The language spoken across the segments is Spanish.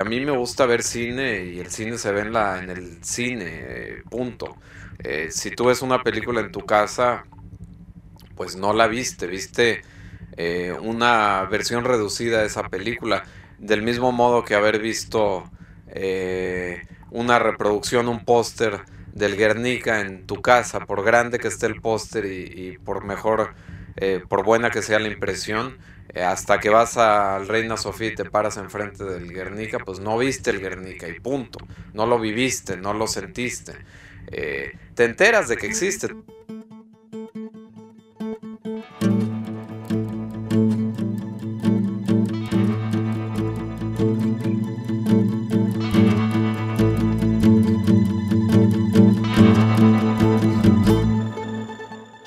A mí me gusta ver cine y el cine se ve en, la, en el cine, eh, punto. Eh, si tú ves una película en tu casa, pues no la viste, viste eh, una versión reducida de esa película, del mismo modo que haber visto una reproducción, un póster del Guernica en tu casa, por grande que esté el póster y, por mejor, por buena que sea la impresión, eh, hasta que vas al Reina Sofía y te paras enfrente del Guernica, pues no viste el Guernica y punto. No lo viviste, no lo sentiste. Eh, te enteras de que existe.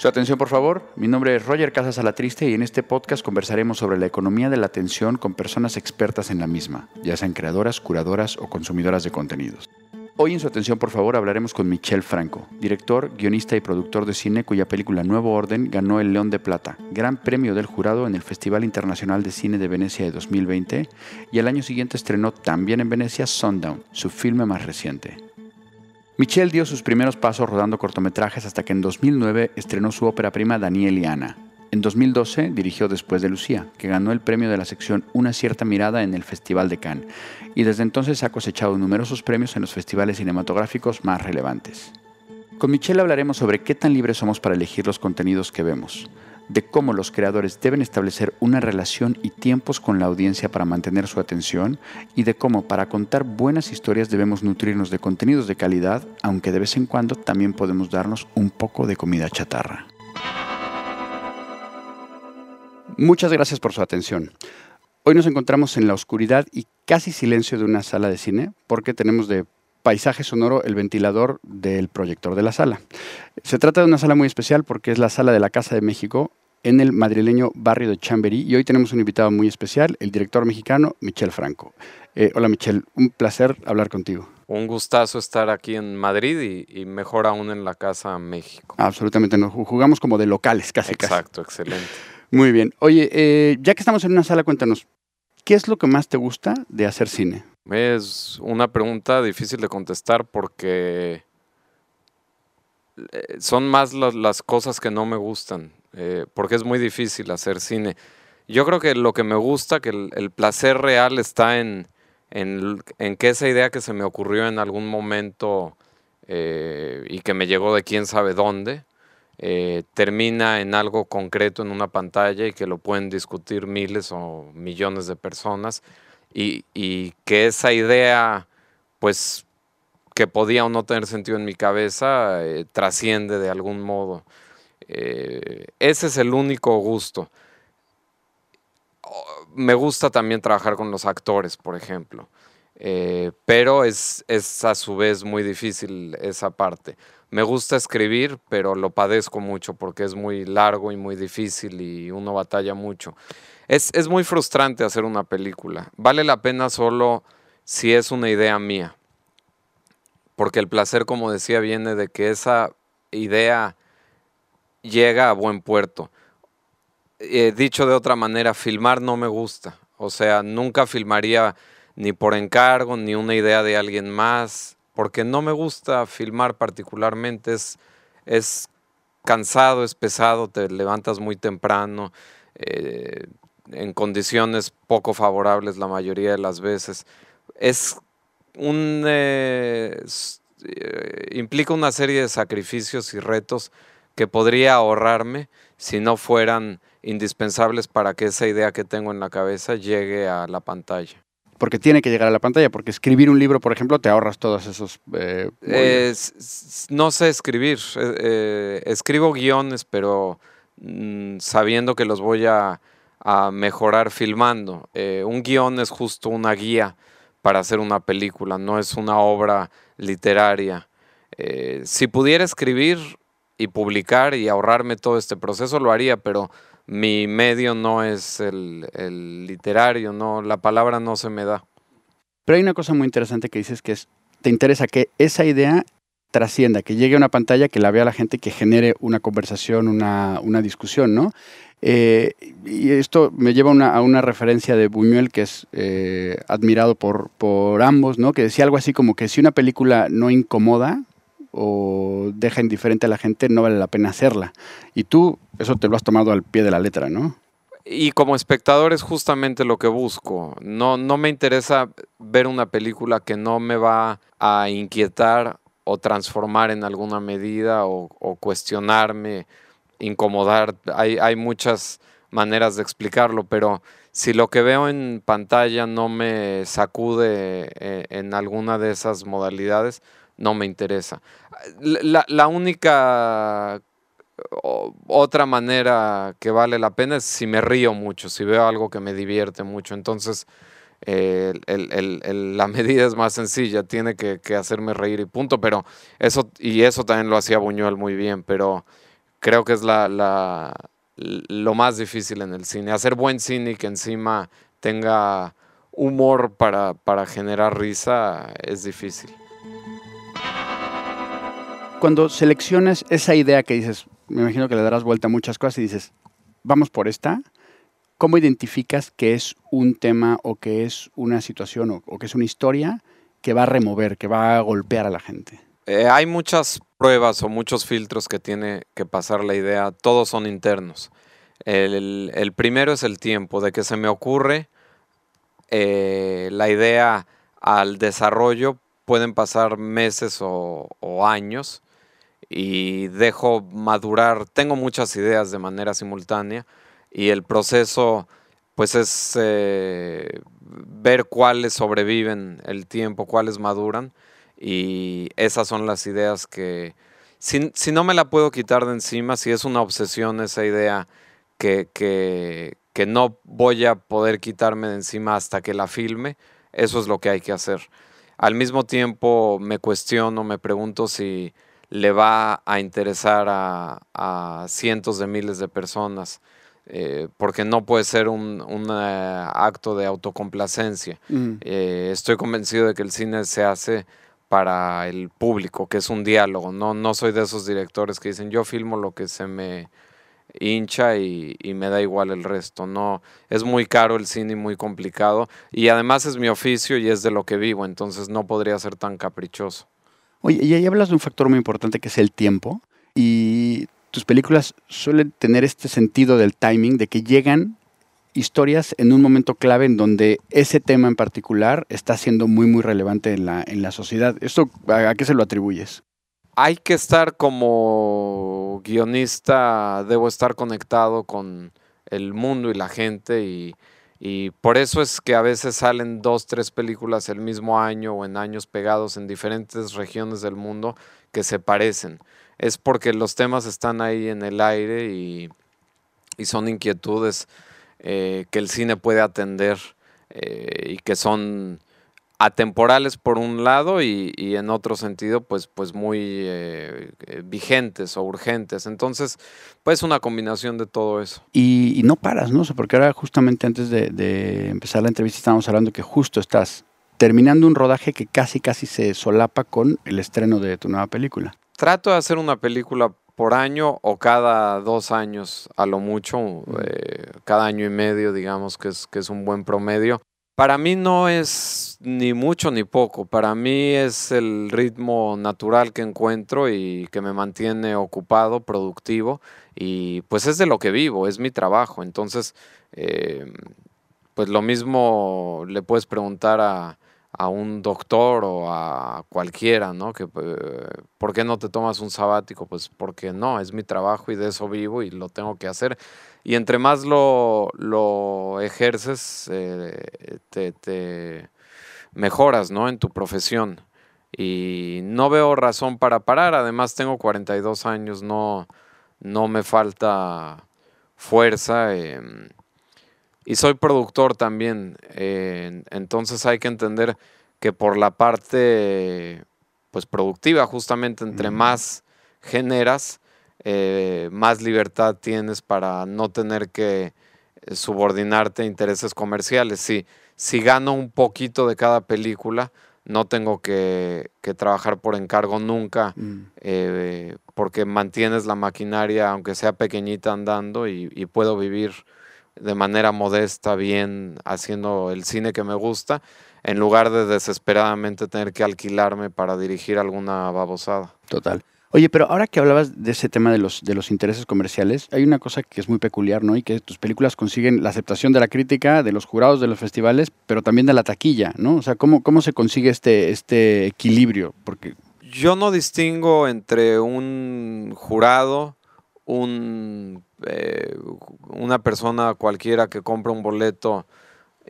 Su atención, por favor. Mi nombre es Roger Casas Alatriste y en este podcast conversaremos sobre la economía de la atención con personas expertas en la misma, ya sean creadoras, curadoras o consumidoras de contenidos. Hoy en su atención, por favor, hablaremos con Michel Franco, director, guionista y productor de cine cuya película Nuevo Orden ganó el León de Plata, gran premio del jurado en el Festival Internacional de Cine de Venecia de 2020 y al año siguiente estrenó también en Venecia Sundown, su filme más reciente. Michel dio sus primeros pasos rodando cortometrajes hasta que en 2009 estrenó su ópera prima Daniel y Ana. En 2012 dirigió Después de Lucía, que ganó el premio de la sección Una cierta mirada en el Festival de Cannes, y desde entonces ha cosechado numerosos premios en los festivales cinematográficos más relevantes. Con Michelle hablaremos sobre qué tan libres somos para elegir los contenidos que vemos, de cómo los creadores deben establecer una relación y tiempos con la audiencia para mantener su atención y de cómo para contar buenas historias debemos nutrirnos de contenidos de calidad, aunque de vez en cuando también podemos darnos un poco de comida chatarra. Muchas gracias por su atención. Hoy nos encontramos en la oscuridad y casi silencio de una sala de cine porque tenemos de paisaje sonoro el ventilador del proyector de la sala. Se trata de una sala muy especial porque es la sala de la Casa de México en el madrileño barrio de Chamberí y hoy tenemos un invitado muy especial, el director mexicano Michel Franco. Eh, hola Michel, un placer hablar contigo. Un gustazo estar aquí en Madrid y, mejor aún en la Casa México. Absolutamente, nos jugamos como de locales casi. Exacto, excelente. Muy bien. Oye, eh, ya que estamos en una sala, cuéntanos, ¿qué es lo que más te gusta de hacer cine? Es una pregunta difícil de contestar porque eh, son más las, cosas que no me gustan, eh, porque es muy difícil hacer cine. Yo creo que lo que me gusta, que el, placer real está en, en, que esa idea que se me ocurrió en algún momento eh, y que me llegó de quién sabe dónde, termina en algo concreto en una pantalla y que lo pueden discutir miles o millones de personas y, que esa idea, pues, que podía o no tener sentido en mi cabeza, eh, trasciende de algún modo. Eh, ese es el único gusto. Me gusta también trabajar con los actores, por ejemplo. Eh, pero es, es, a su vez muy difícil esa parte. Me gusta escribir, pero lo padezco mucho porque es muy largo y muy difícil y uno batalla mucho. Es, muy frustrante hacer una película. Vale la pena solo si es una idea mía. Porque el placer, como decía, viene de que esa idea llega a buen puerto. Eh, dicho de otra manera, filmar no me gusta. O sea, nunca filmaría ni por encargo, ni una idea de alguien más, porque no me gusta filmar particularmente. Es, es cansado, es pesado, te levantas muy temprano, eh, en condiciones poco favorables la mayoría de las veces. Es eh, implica una serie de sacrificios y retos que podría ahorrarme si no fueran indispensables para que esa idea que tengo en la cabeza llegue a la pantalla. Porque tiene que llegar a la pantalla, porque escribir un libro, por ejemplo, te ahorras todos esos... Eh, no sé escribir, escribo guiones, pero mm, sabiendo que los voy a a mejorar filmando. Eh, un guion es justo una guía para hacer una película, no es una obra literaria. Eh, si pudiera escribir y publicar y ahorrarme todo este proceso, lo haría, pero mi medio no es el, literario, no, la palabra no se me da. Pero hay una cosa muy interesante que dices que es, te interesa que esa idea trascienda, que llegue a una pantalla, que la vea la gente, que genere una conversación, una, una discusión, ¿no? Eh, y esto me lleva a una referencia de Buñuel, que es eh, admirado por, por ambos, ¿no? Que decía algo así como que si una película no incomoda o deja indiferente a la gente, no vale la pena hacerla. Y tú eso te lo has tomado al pie de la letra, ¿no? Y como espectador es justamente lo que busco. No, no me interesa ver una película que no me va a inquietar o transformar en alguna medida o, o cuestionarme incomodar. Hay, hay muchas maneras de explicarlo, pero si lo que veo en pantalla no me sacude eh, en alguna de esas modalidades, no me interesa. La, única otra manera que vale la pena es si me río mucho, si veo algo que me divierte mucho. Entonces, la medida es más sencilla, tiene que, hacerme reír y punto. Pero eso, y eso también lo hacía Buñuel muy bien, pero creo que es la, la, lo más difícil en el cine. Hacer buen cine y que encima tenga humor para generar risa es difícil. Cuando selecciones esa idea que dices, me imagino que le darás vuelta a muchas cosas y dices, vamos por esta, ¿cómo identificas que es un tema o que es una situación o, que es una historia que va a remover, que va a golpear a la gente? Eh, hay muchas pruebas o muchos filtros que tiene que pasar la idea, todos son internos. El, primero es el tiempo, de que se me ocurre eh, la idea al desarrollo, pueden pasar meses o, años y dejo madurar, tengo muchas ideas de manera simultánea y el proceso pues es eh, ver cuáles sobreviven el tiempo, cuáles maduran y esas son las ideas que, si, si, no me la puedo quitar de encima, si es una obsesión esa idea que, que, que no voy a poder quitarme de encima hasta que la filme, eso es lo que hay que hacer. Al mismo tiempo me cuestiono, me pregunto si le va a interesar a, a cientos de miles de personas, eh, porque no puede ser un, un uh, acto de autocomplacencia. Mm. Eh, estoy convencido de que el cine se hace para el público, que es un diálogo. No, no soy de esos directores que dicen yo filmo lo que se me hincha y, me da igual el resto. No, es muy caro el cine y muy complicado. Y además es mi oficio y es de lo que vivo, entonces no podría ser tan caprichoso. Oye, y ahí hablas de un factor muy importante que es el tiempo. Y tus películas suelen tener este sentido del timing, de que llegan historias en un momento clave en donde ese tema en particular está siendo muy, muy relevante en la, en la sociedad. ¿Esto a, qué se lo atribuyes? Hay que estar como guionista, debo estar conectado con el mundo y la gente y, y por eso es que a veces salen dos, tres películas el mismo año o en años pegados en diferentes regiones del mundo que se parecen. Es porque los temas están ahí en el aire y, y son inquietudes eh, que el cine puede atender eh, y que son atemporales por un lado y, en otro sentido pues, pues muy eh, vigentes o urgentes. Entonces, pues una combinación de todo eso. Y, no paras, ¿no? porque ahora justamente antes de, de, empezar la entrevista estábamos hablando que justo estás terminando un rodaje que casi casi se solapa con el estreno de tu nueva película. Trato de hacer una película por año o cada dos años a lo mucho, eh, cada año y medio digamos que es, que es un buen promedio. Para mí no es ni mucho ni poco, para mí es el ritmo natural que encuentro y que me mantiene ocupado, productivo y pues es de lo que vivo, es mi trabajo. Entonces, eh, pues lo mismo le puedes preguntar a, a un doctor o a cualquiera, ¿no? Que, eh, ¿Por qué no te tomas un sabático? Pues porque no, es mi trabajo y de eso vivo y lo tengo que hacer. Y entre más lo, lo ejerces, eh, te, te, mejoras, ¿no? En tu profesión. Y no veo razón para parar, además tengo 42 años, no, no me falta fuerza. Eh, y soy productor también, eh, entonces hay que entender que por la parte pues productiva, justamente entre más generas, eh, más libertad tienes para no tener que eh, subordinarte a intereses comerciales. Si, si gano un poquito de cada película, no tengo que, trabajar por encargo nunca, mm. eh, porque mantienes la maquinaria, aunque sea pequeñita, andando y, puedo vivir de manera modesta, bien, haciendo el cine que me gusta, en lugar de desesperadamente tener que alquilarme para dirigir alguna babosada. Total. Oye, pero ahora que hablabas de ese tema de los, de los intereses comerciales, hay una cosa que es muy peculiar, ¿no? Y que tus películas consiguen la aceptación de la crítica, de los jurados de los festivales, pero también de la taquilla, ¿no? O sea, ¿cómo, cómo se consigue este, este equilibrio? Porque... Yo no distingo entre un jurado, un, eh, una persona cualquiera que compra un boleto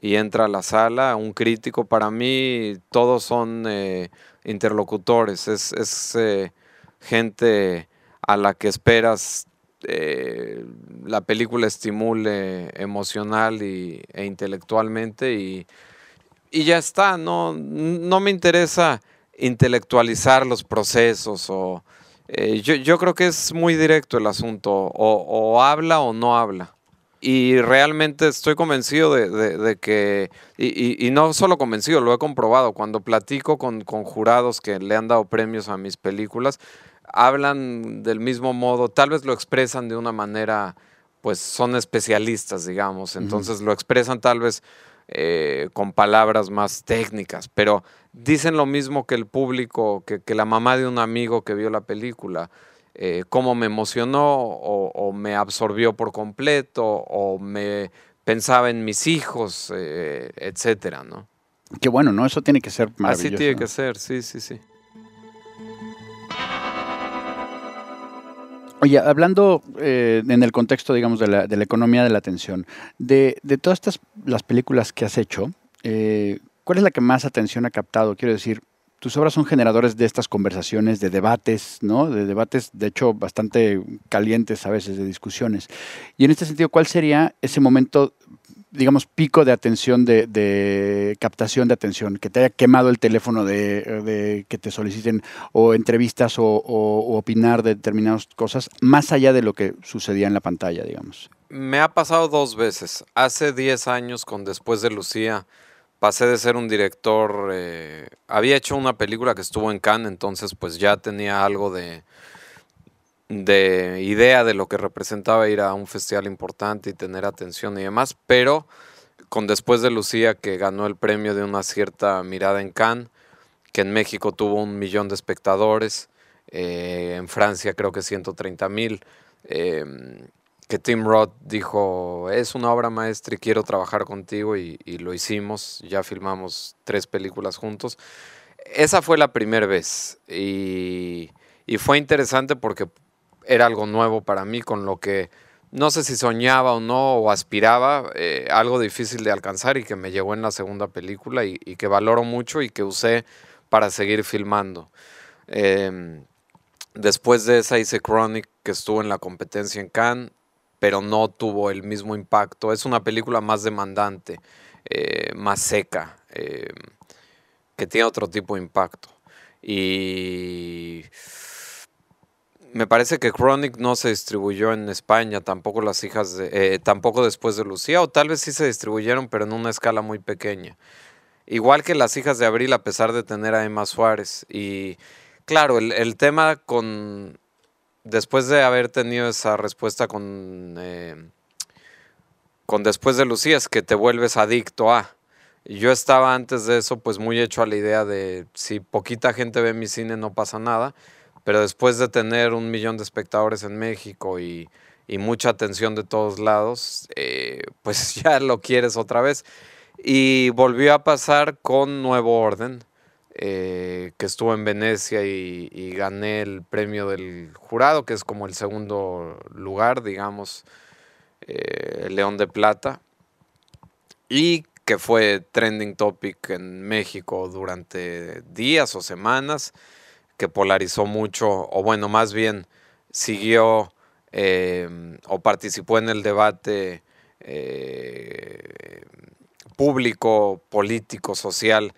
y entra a la sala, un crítico, para mí todos son eh, interlocutores, es... eh, gente a la que esperas eh, la película estimule emocional y, e intelectualmente y, ya está, no, no me interesa intelectualizar los procesos o eh, yo, creo que es muy directo el asunto, o, habla o no habla. Y realmente estoy convencido de, que, y, no solo convencido, lo he comprobado, cuando platico con, con jurados que le han dado premios a mis películas, hablan del mismo modo, tal vez lo expresan de una manera, pues son especialistas, digamos, entonces lo expresan tal vez eh, con palabras más técnicas, pero dicen lo mismo que el público, que, la mamá de un amigo que vio la película. Eh, cómo me emocionó o, me absorbió por completo o me pensaba en mis hijos, eh, etcétera, ¿no? Qué bueno, ¿no? Eso tiene que ser maravilloso. Así tiene que ser, sí, sí, sí. Oye, hablando eh, en el contexto, digamos, de la, economía de la atención, de, de todas estas las películas que has hecho, eh, ¿cuál es la que más atención ha captado? Quiero decir, tus obras son generadores de estas conversaciones, de debates, ¿no? De debates, de hecho, bastante calientes a veces, de discusiones. Y en este sentido, ¿cuál sería ese momento digamos, pico de atención, de, captación de atención, que te haya quemado el teléfono de, que te soliciten o entrevistas o, opinar de determinadas cosas, más allá de lo que sucedía en la pantalla, digamos? Me ha pasado dos veces. Hace 10 años, con Después de Lucía, pasé de ser un director, eh, había hecho una película que estuvo en Cannes, entonces pues ya tenía algo de de idea de lo que representaba ir a un festival importante y tener atención y demás, pero con después de Lucía que ganó el premio de una cierta mirada en Cannes, que en México tuvo un millón de espectadores, eh, en Francia creo que 130 mil, em, que Tim Roth dijo, es una obra maestra y quiero trabajar contigo y, lo hicimos, ya filmamos tres películas juntos. Esa fue la primera vez y, y fue interesante porque era algo nuevo para mí, con lo que no sé si soñaba o no, o aspiraba, eh, algo difícil de alcanzar y que me llegó en la segunda película y, que valoro mucho y que usé para seguir filmando. Em, después de esa hice Chronic, que estuvo en la competencia en Cannes, pero no tuvo el mismo impacto. Es una película más demandante, eh, más seca, em, que tiene otro tipo de impacto. Y me parece que Chronic no se distribuyó en España, tampoco las hijas de, eh, tampoco después de Lucía, o tal vez sí se distribuyeron, pero en una escala muy pequeña. Igual que las hijas de Abril, a pesar de tener a Emma Suárez. Y claro, el, tema con. Después de haber tenido esa respuesta con. Eh, con después de Lucía, es que te vuelves adicto a. Yo estaba antes de eso, pues muy hecho a la idea de si poquita gente ve mi cine, no pasa nada pero después de tener un millón de espectadores en México y, mucha atención de todos lados, eh, pues ya lo quieres otra vez. Y volvió a pasar con Nuevo Orden, eh, que estuvo en Venecia y, gané el premio del jurado, que es como el segundo lugar, digamos, eh, León de Plata. Y que fue trending topic en México durante días o semanas que polarizó mucho, o bueno, más bien siguió em, o participó en el debate eh, público, político, social,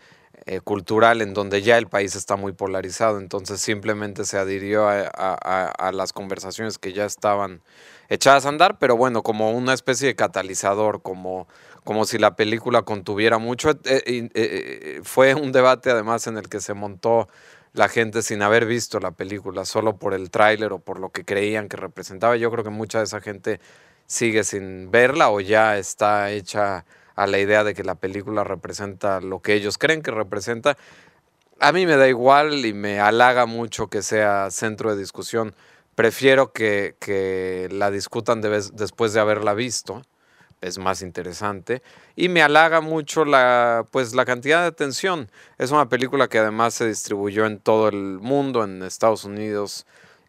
eh, cultural, en donde ya el país está muy polarizado. Entonces simplemente se adhirió a, las conversaciones que ya estaban echadas a andar, pero bueno, como una especie de catalizador, como, como si la película contuviera mucho. Eh, fue un debate además en el que se montó la gente sin haber visto la película, solo por el tráiler o por lo que creían que representaba. Yo creo que mucha de esa gente sigue sin verla o ya está hecha a la idea de que la película representa lo que ellos creen que representa. A mí me da igual y me halaga mucho que sea centro de discusión. Prefiero que, que la discutan después de haberla visto es más interesante y me halaga mucho la pues la cantidad de atención. Es una película que además se distribuyó en todo el mundo, en Estados Unidos,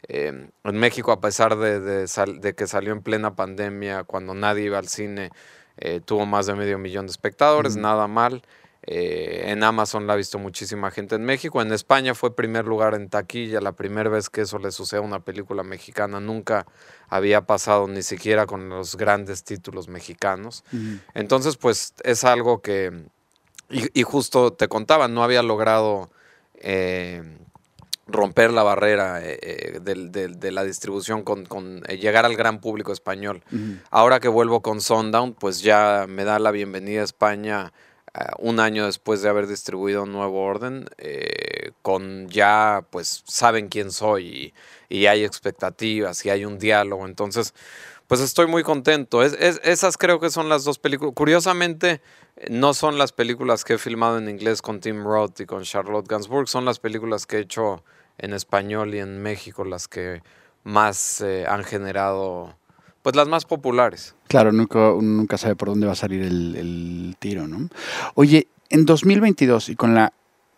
em, en México a pesar de, de, que salió en plena pandemia, cuando nadie iba al cine, eh, tuvo más de medio millón de espectadores, nada mal. Eh, en Amazon la ha visto muchísima gente en México. En España fue primer lugar en taquilla, la primera vez que eso le sucede a una película mexicana. Nunca había pasado ni siquiera con los grandes títulos mexicanos. Entonces, pues es algo que, y, justo te contaba, no había logrado eh, romper la barrera eh, de, la distribución con, llegar al gran público español. Ahora que vuelvo con Sundown, pues ya me da la bienvenida a España un año después de haber distribuido nuevo orden, eh, con ya, pues, saben quién soy y, hay expectativas y hay un diálogo. Entonces, pues estoy muy contento. Es, esas creo que son las dos películas. Curiosamente, no son las películas que he filmado en inglés con Tim Roth y con Charlotte Gainsbourg, son las películas que he hecho en español y en México las que más eh, han generado pues las más populares. Claro, nunca, nunca sabe por dónde va a salir el, tiro, ¿no? Oye, en 2022 y con la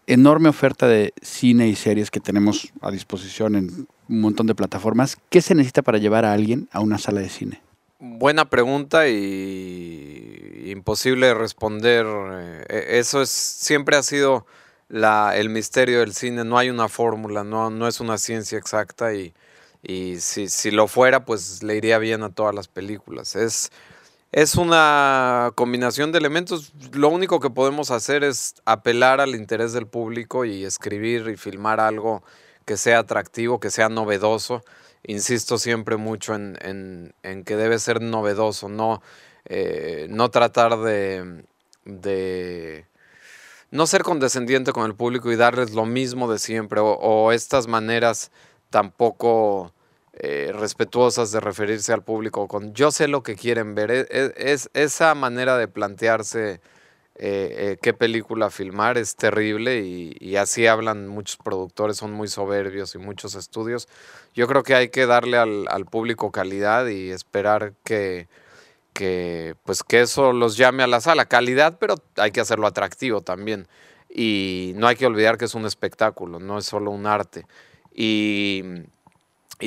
enorme oferta de cine y series que tenemos a disposición en un montón de plataformas, ¿qué se necesita para llevar a alguien a una sala de cine? Buena pregunta y imposible de responder. Eh, eso es siempre ha sido la, el misterio del cine. No hay una fórmula, no, no es una ciencia exacta y y si, si lo fuera, pues le iría bien a todas las películas. Es, es una combinación de elementos. Lo único que podemos hacer es apelar al interés del público y escribir y filmar algo que sea atractivo, que sea novedoso. Insisto siempre mucho en, en, en que debe ser novedoso, no, eh, no tratar de, de, no ser condescendiente con el público y darles lo mismo de siempre o, o estas maneras tampoco eh, respetuosas de referirse al público con yo sé lo que quieren ver. E, e, es, esa manera de plantearse eh, eh, qué película filmar es terrible y, así hablan muchos productores, son muy soberbios y muchos estudios. Yo creo que hay que darle al, al público calidad y esperar que, que, pues que eso los llame a la sala. Calidad, pero hay que hacerlo atractivo también. Y no hay que olvidar que es un espectáculo, no es solo un arte. Y,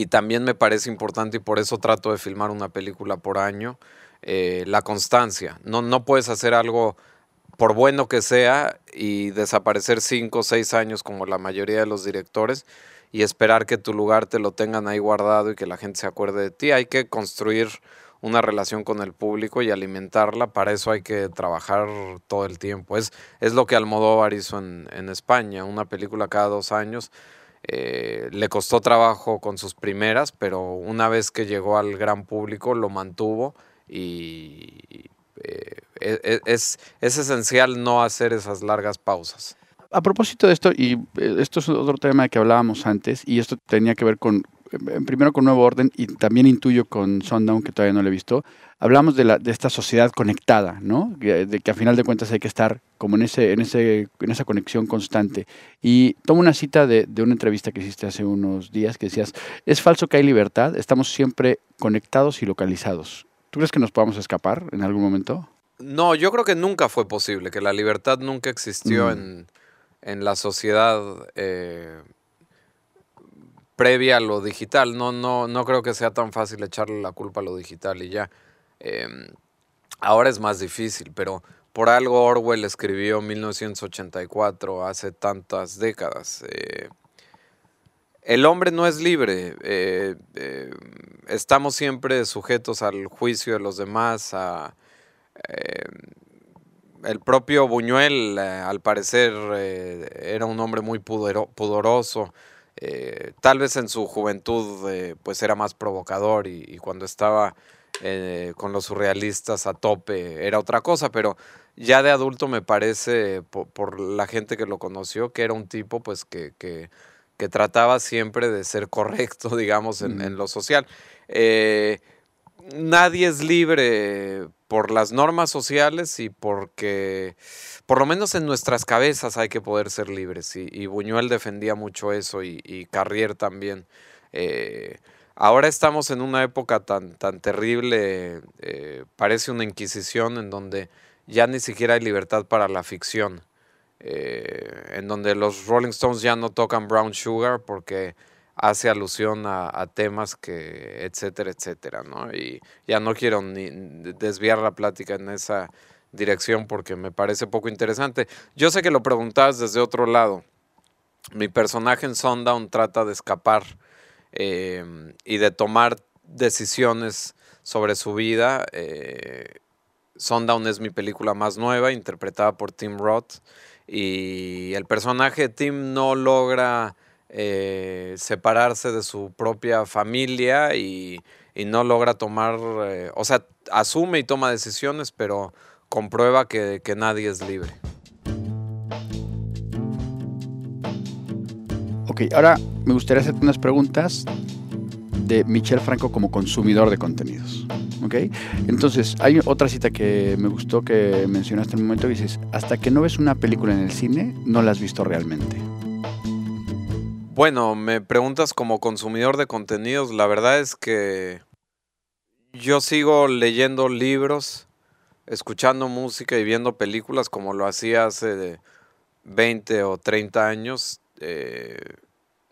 también me parece importante y por eso trato de filmar una película por año, eh, la constancia. No, no puedes hacer algo por bueno que sea y desaparecer cinco o seis años como la mayoría de los directores y esperar que tu lugar te lo tengan ahí guardado y que la gente se acuerde de ti. Hay que construir una relación con el público y alimentarla. Para eso hay que trabajar todo el tiempo. Es, es lo que Almodóvar hizo en, en España, una película cada dos años eh, le costó trabajo con sus primeras, pero una vez que llegó al gran público lo mantuvo y eh, e, e, es, es esencial no hacer esas largas pausas. A propósito de esto, y eh, esto es otro tema que hablábamos antes, y esto tenía que ver con, primero con Nuevo Orden y también intuyo con Sundown, que todavía no lo he visto, hablamos de, la, de esta sociedad conectada, ¿no? De que a final de cuentas hay que estar como en, ese, en, ese, en esa conexión constante. Y tomo una cita de, de una entrevista que hiciste hace unos días que decías, es falso que hay libertad, estamos siempre conectados y localizados. ¿Tú crees que nos podamos escapar en algún momento? No, yo creo que nunca fue posible, que la libertad nunca existió mm. en, en, la sociedad eh, previa a lo digital. No, no, no creo que sea tan fácil echarle la culpa a lo digital y ya. Em, ahora es más difícil, pero por algo Orwell escribió 1984, hace tantas décadas. Eh, el hombre no es libre, eh, eh, estamos siempre sujetos al juicio de los demás, el propio Buñuel, al parecer, era un hombre muy pudoroso. Tal vez en su juventud pues era más provocador y, y cuando estaba eh, con los surrealistas a tope era otra cosa, pero ya de adulto me parece, por, la gente que lo conoció, que era un tipo pues que, que, trataba siempre de ser correcto, digamos, en, lo social. Eh, nadie es libre por las normas sociales y porque, por lo menos en nuestras cabezas hay que poder ser libres. Y, Buñuel defendía mucho eso y, Carrier también. Eh, ahora estamos en una época tan, tan terrible, eh, parece una inquisición en donde ya ni siquiera hay libertad para la ficción, eh, en donde los Rolling Stones ya no tocan Brown Sugar porque hace alusión a, temas que, etcétera, etcétera, ¿no? Y ya no quiero ni desviar la plática en esa dirección porque me parece poco interesante. Yo sé que lo preguntabas desde otro lado. Mi personaje en Sundown trata de escapar eh, y de tomar decisiones sobre su vida. Eh, Sundown es mi película más nueva, interpretada por Tim Roth. Y el personaje de Tim no logra eh, separarse de su propia familia y, no logra tomar, eh, o sea, asume y toma decisiones, pero comprueba que, nadie es libre. Ok, ahora me gustaría hacerte unas preguntas de Michel Franco como consumidor de contenidos. Entonces, hay otra cita que me gustó que mencionaste en un momento que dices, hasta que no ves una película en el cine, no la has visto realmente. Bueno, me preguntas como consumidor de contenidos, la verdad es que yo sigo leyendo libros, escuchando música y viendo películas como lo hacía hace 20 o 30 años. Eh,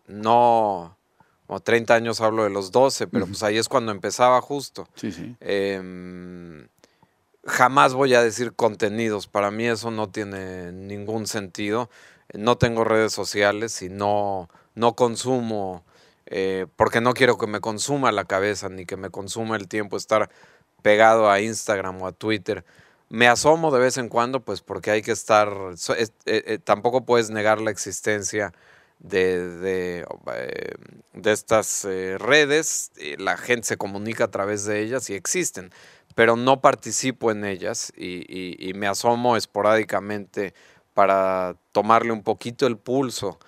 no, como 30 años hablo de los 12, pero pues ahí es cuando empezaba justo. Sí, sí. Em, jamás voy a decir contenidos, para mí eso no tiene ningún sentido. No tengo redes sociales y no, no consumo, eh, porque no quiero que me consuma la cabeza ni que me consuma el tiempo estar pegado a Instagram o a Twitter. Me asomo de vez en cuando, pues porque hay que estar, eh, eh, tampoco puedes negar la existencia de, eh, de, estas redes, la gente se comunica a través de ellas y existen, pero no participo en ellas y, me asomo esporádicamente para tomarle un poquito el pulso.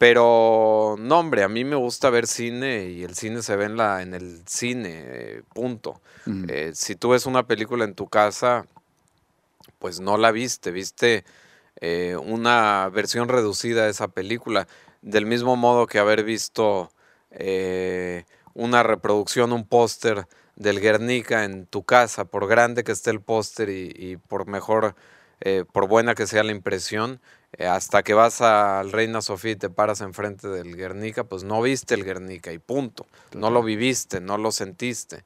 Pero no, hombre, a mí me gusta ver cine y el cine se ve en, la, en el cine, eh, punto. si tú ves una película en tu casa, pues no la viste, viste eh, una versión reducida de esa película, del mismo modo que haber visto eh, una reproducción, un póster del Guernica en tu casa, por grande que esté el póster y, por mejor, eh, por buena que sea la impresión, hasta que vas al Reina Sofía y te paras enfrente del Guernica, pues no viste el Guernica y punto. No lo viviste, no lo sentiste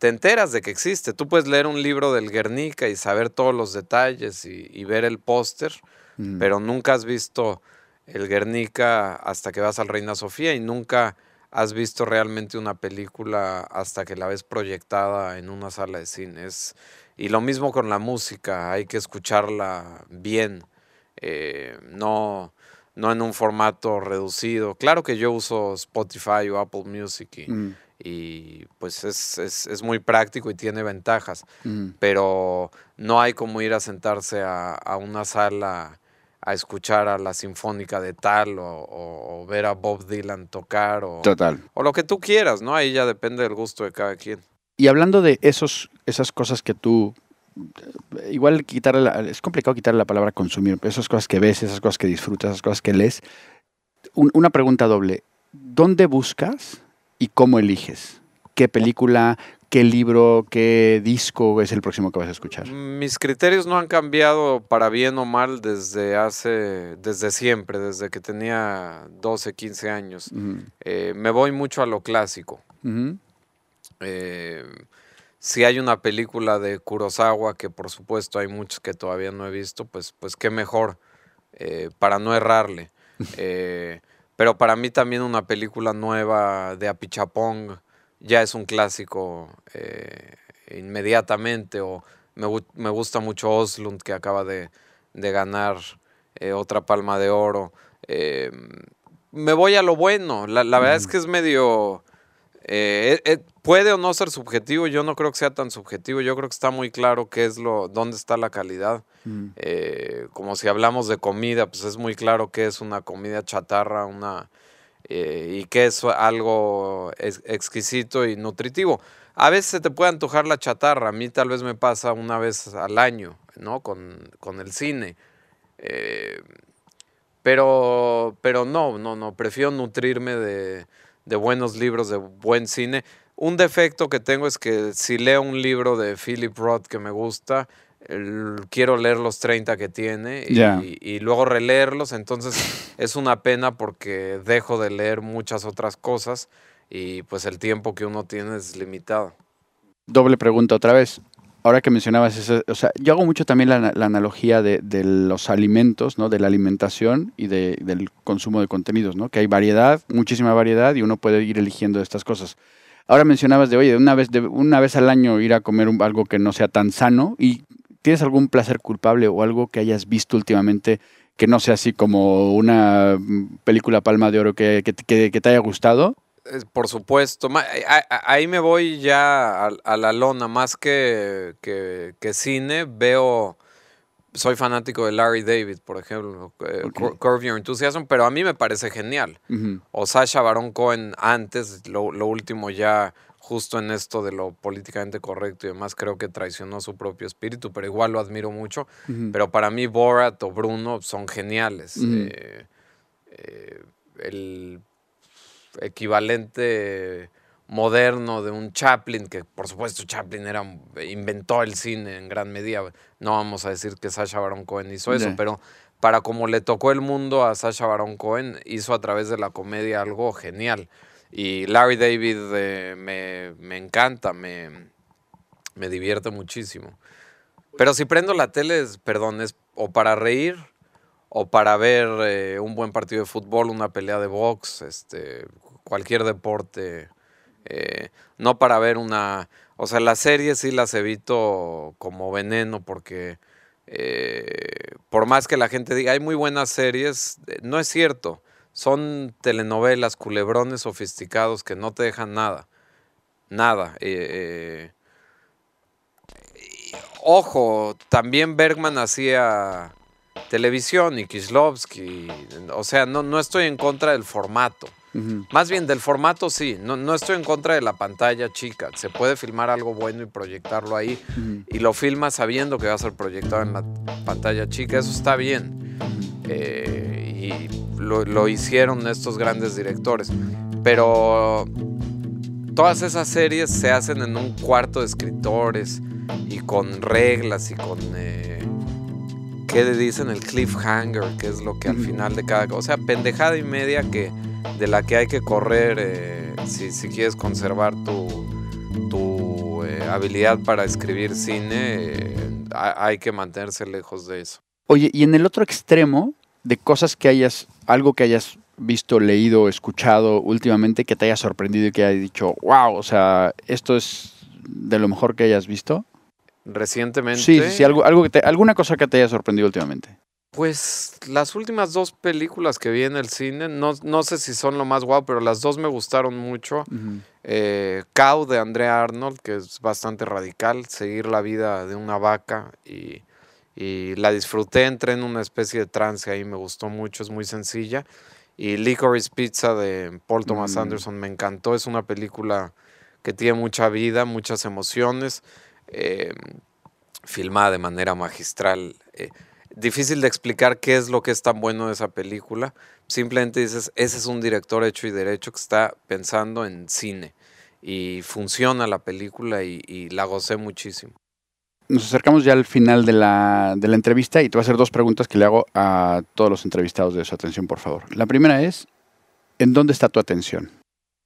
te enteras de que existe. Tú puedes leer un libro del Guernica y saber todos los detalles y, ver el póster, mm. pero nunca has visto el Guernica hasta que vas al Reina Sofía y nunca has visto realmente una película hasta que la ves proyectada en una sala de cine. y lo mismo con la música, hay que escucharla bien, eh, no, no en un formato reducido. Claro que yo uso Spotify o Apple Music y, mm y pues es, es, es, muy práctico y tiene ventajas, pero no hay como ir a sentarse a, a, una sala a escuchar a la sinfónica de tal o, ver a Bob Dylan tocar o, Total. o lo que tú quieras, ¿no? Ahí ya depende del gusto de cada quien. Y hablando de esos, esas cosas que tú, igual quitarle, es complicado quitarle la palabra consumir, esas cosas que ves, esas cosas que disfrutas, esas cosas que lees, una pregunta doble, ¿dónde buscas? y cómo eliges? ¿Qué película, qué libro, qué disco es el próximo que vas a escuchar? Mis criterios no han cambiado para bien o mal desde hace, desde siempre, desde que tenía 12, 15 años. Eh, me voy mucho a lo clásico. Eh, si hay una película de Kurosawa, que por supuesto hay muchos que todavía no he visto, pues, pues qué mejor eh, para no errarle. Pero para mí también una película nueva de Apichapong ya es un clásico eh, inmediatamente. O me, gusta mucho Oslund, que acaba de, ganar eh, otra palma de oro. Eh, me voy a lo bueno. La, verdad es que es medio Eh, eh, puede o no ser subjetivo, yo no creo que sea tan subjetivo, yo creo que está muy claro qué es lo, dónde está la calidad. Mm. Eh, como si hablamos de comida, pues es muy claro qué es una comida chatarra, una y qué es algo exquisito y nutritivo. A veces se te puede antojar la chatarra, a mí tal vez me pasa una vez al año, ¿no? Con, con el cine. pero, pero no, no, no, prefiero nutrirme de, de buenos libros, de buen cine. Un defecto que tengo es que si leo un libro de Philip Roth que me gusta, quiero leer los 30 que tiene y, luego releerlos, entonces es una pena porque dejo de leer muchas otras cosas y pues el tiempo que uno tiene es limitado. Doble pregunta otra vez ahora que mencionabas eso, o sea, yo hago mucho también la, analogía de, los alimentos, ¿no? De la alimentación y del consumo de contenidos, ¿no? Que hay variedad, muchísima variedad y uno puede ir eligiendo estas cosas. Ahora mencionabas de, oye, una vez, de, una vez al año ir a comer algo que no sea tan sano y ¿tienes algún placer culpable o algo que hayas visto últimamente que no sea así como una mm, película Palma de Oro que, que te haya gustado? Por supuesto. Ahí me voy ya a, la lona, más que, que, cine, veo, soy fanático de Larry David, por ejemplo, eh, Curve Your Enthusiasm, pero a mí me parece genial. O Sasha Baron Cohen antes, lo, último ya justo en esto de lo políticamente correcto y demás, creo que traicionó su propio espíritu, pero igual lo admiro mucho. Pero para mí Borat o Bruno son geniales. Eh, eh, el equivalente moderno de un Chaplin, que por supuesto Chaplin era, inventó el cine en gran medida. No vamos a decir que Sasha Baron Cohen hizo eso, pero para como le tocó el mundo a Sasha Baron Cohen, hizo a través de la comedia algo genial. Y Larry David eh, me, me, encanta, me, me divierte muchísimo. Pero si prendo la tele, perdón, es o para reír o para ver eh, un buen partido de fútbol, una pelea de box, este, cualquier deporte, eh, no para ver una... O sea, las series sí las evito como veneno porque eh, por más que la gente diga, hay muy buenas series, no es cierto. Son telenovelas, culebrones sofisticados que no te dejan nada. Nada. ojo, también Bergman hacía televisión y Kislovsky. O sea, no, no estoy en contra del formato. Más bien del formato sí, no, no, estoy en contra de la pantalla chica. Se puede filmar algo bueno y proyectarlo ahí. Y lo filma sabiendo que va a ser proyectado en la pantalla chica. Eso está bien. Eh, y lo, lo hicieron estos grandes directores. Pero todas esas series se hacen en un cuarto de escritores y con reglas y con... Eh, ¿qué dicen? El cliffhanger, que es lo que al final de cada... O sea, pendejada y media que, de la que hay que correr eh, si, si, quieres conservar tu, tu eh, habilidad para escribir cine, eh, hay que mantenerse lejos de eso. Oye, y en el otro extremo, de cosas que hayas, algo que hayas visto, leído, escuchado últimamente que te haya sorprendido y que hayas dicho, wow, o sea, esto es de lo mejor que hayas visto? Recientemente. Sí, sí, algo, algo que alguna cosa que te haya sorprendido últimamente. Pues las últimas dos películas que vi en el cine, no, no sé si son lo más guau, pero las dos me gustaron mucho. Eh, Cow de Andrea Arnold, que es bastante radical, seguir la vida de una vaca y, la disfruté, entré en una especie de trance ahí, me gustó mucho, es muy sencilla. Y Licorice Pizza de Paul Thomas mm. Anderson me encantó, es una película que tiene mucha vida, muchas emociones. Eh, filmada de manera magistral. Eh, difícil de explicar qué es lo que es tan bueno de esa película. Simplemente dices, ese es un director hecho y derecho que está pensando en cine. Y funciona la película y, la gocé muchísimo. Nos acercamos ya al final de la, de la, entrevista y te voy a hacer dos preguntas que le hago a todos los entrevistados de su atención, por favor. La primera es, ¿en dónde está tu atención?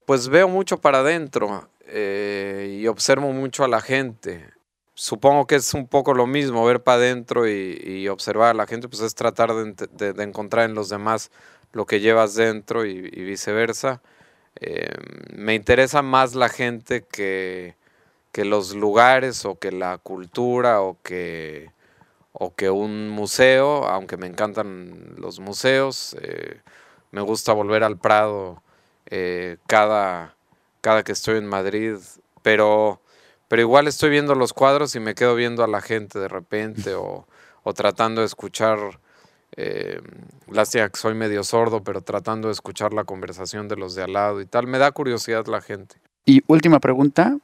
Pues veo mucho para adentro eh, y observo mucho a la gente supongo que es un poco lo mismo, ver para adentro y, observar a la gente, pues es tratar de, encontrar en los demás lo que llevas dentro y, viceversa. Eh, me interesa más la gente que, que, los lugares o que la cultura o que, o que un museo, aunque me encantan los museos. Eh, me gusta volver al Prado eh, cada cada que estoy en Madrid, pero, pero igual estoy viendo los cuadros y me quedo viendo a la gente de repente o, o tratando de escuchar, eh, lástima que soy medio sordo, pero tratando de escuchar la conversación de los de al lado y tal. Me da curiosidad la gente. Y última pregunta,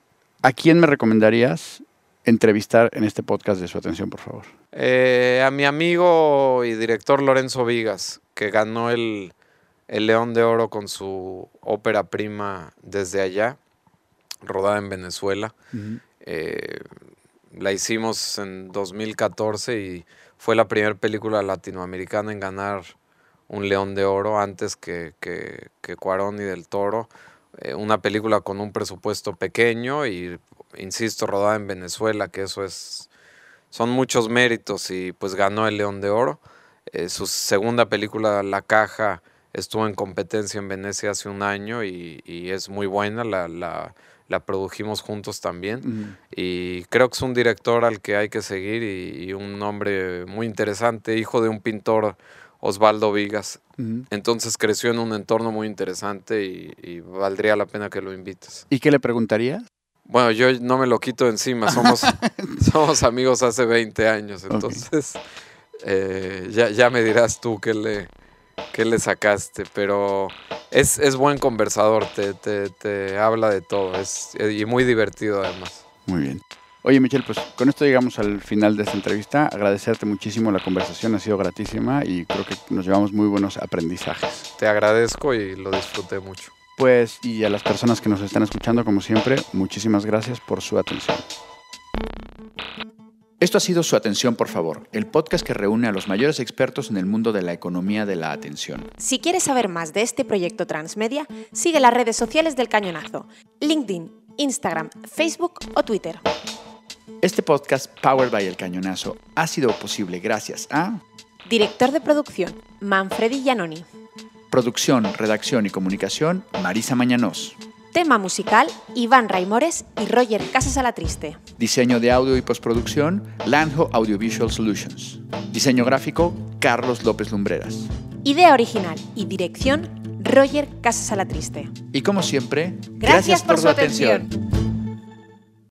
¿a quién me recomendarías entrevistar en este podcast de su atención, por favor? Eh, a mi amigo y director Lorenzo Vigas, que ganó el, el León de Oro con su ópera prima desde allá, rodada en Venezuela. Eh, la hicimos en 2014 y fue la primera película latinoamericana en ganar un León de Oro antes que, que, que Cuarón y del Toro. Eh, una película con un presupuesto pequeño y, insisto, rodada en Venezuela, que eso es, son muchos méritos y pues ganó el León de Oro. Eh, su segunda película, La Caja, estuvo en competencia en Venecia hace un año y, y es muy buena, la, la, la, produjimos juntos también. Y creo que es un director al que hay que seguir y, y un hombre muy interesante, hijo de un pintor Osvaldo Vigas. Entonces creció en un entorno muy interesante y, y, valdría la pena que lo invites. ¿Y qué le preguntaría? Bueno, yo no me lo quito encima, somos, somos amigos hace 20 años, entonces okay. eh, ya, ya, me dirás tú qué le, qué le sacaste, pero es, es buen conversador, te, te, te, habla de todo es, y muy divertido además. Muy bien. Oye, Michelle, pues con esto llegamos al final de esta entrevista. Agradecerte muchísimo la conversación, ha sido gratísima y creo que nos llevamos muy buenos aprendizajes. Te agradezco y lo disfruté mucho. Pues, y a las personas que nos están escuchando, como siempre, muchísimas gracias por su atención. Esto ha sido Su Atención, por favor, el podcast que reúne a los mayores expertos en el mundo de la economía de la atención. Si quieres saber más de este proyecto transmedia, sigue las redes sociales del Cañonazo, LinkedIn, Instagram, Facebook o Twitter. Este podcast, Powered by El Cañonazo, ha sido posible gracias a... Director de producción, Manfredi Giannoni. Producción, redacción y comunicación, Marisa Mañanos. Tema musical, Iván Raimores y Roger Casas Alatriste. Diseño de audio y postproducción, Lanjo Audiovisual Solutions. Diseño gráfico, Carlos López Lumbreras. Idea original y dirección, Roger Casas Alatriste. Y como siempre, gracias, gracias por, por, su atención. atención.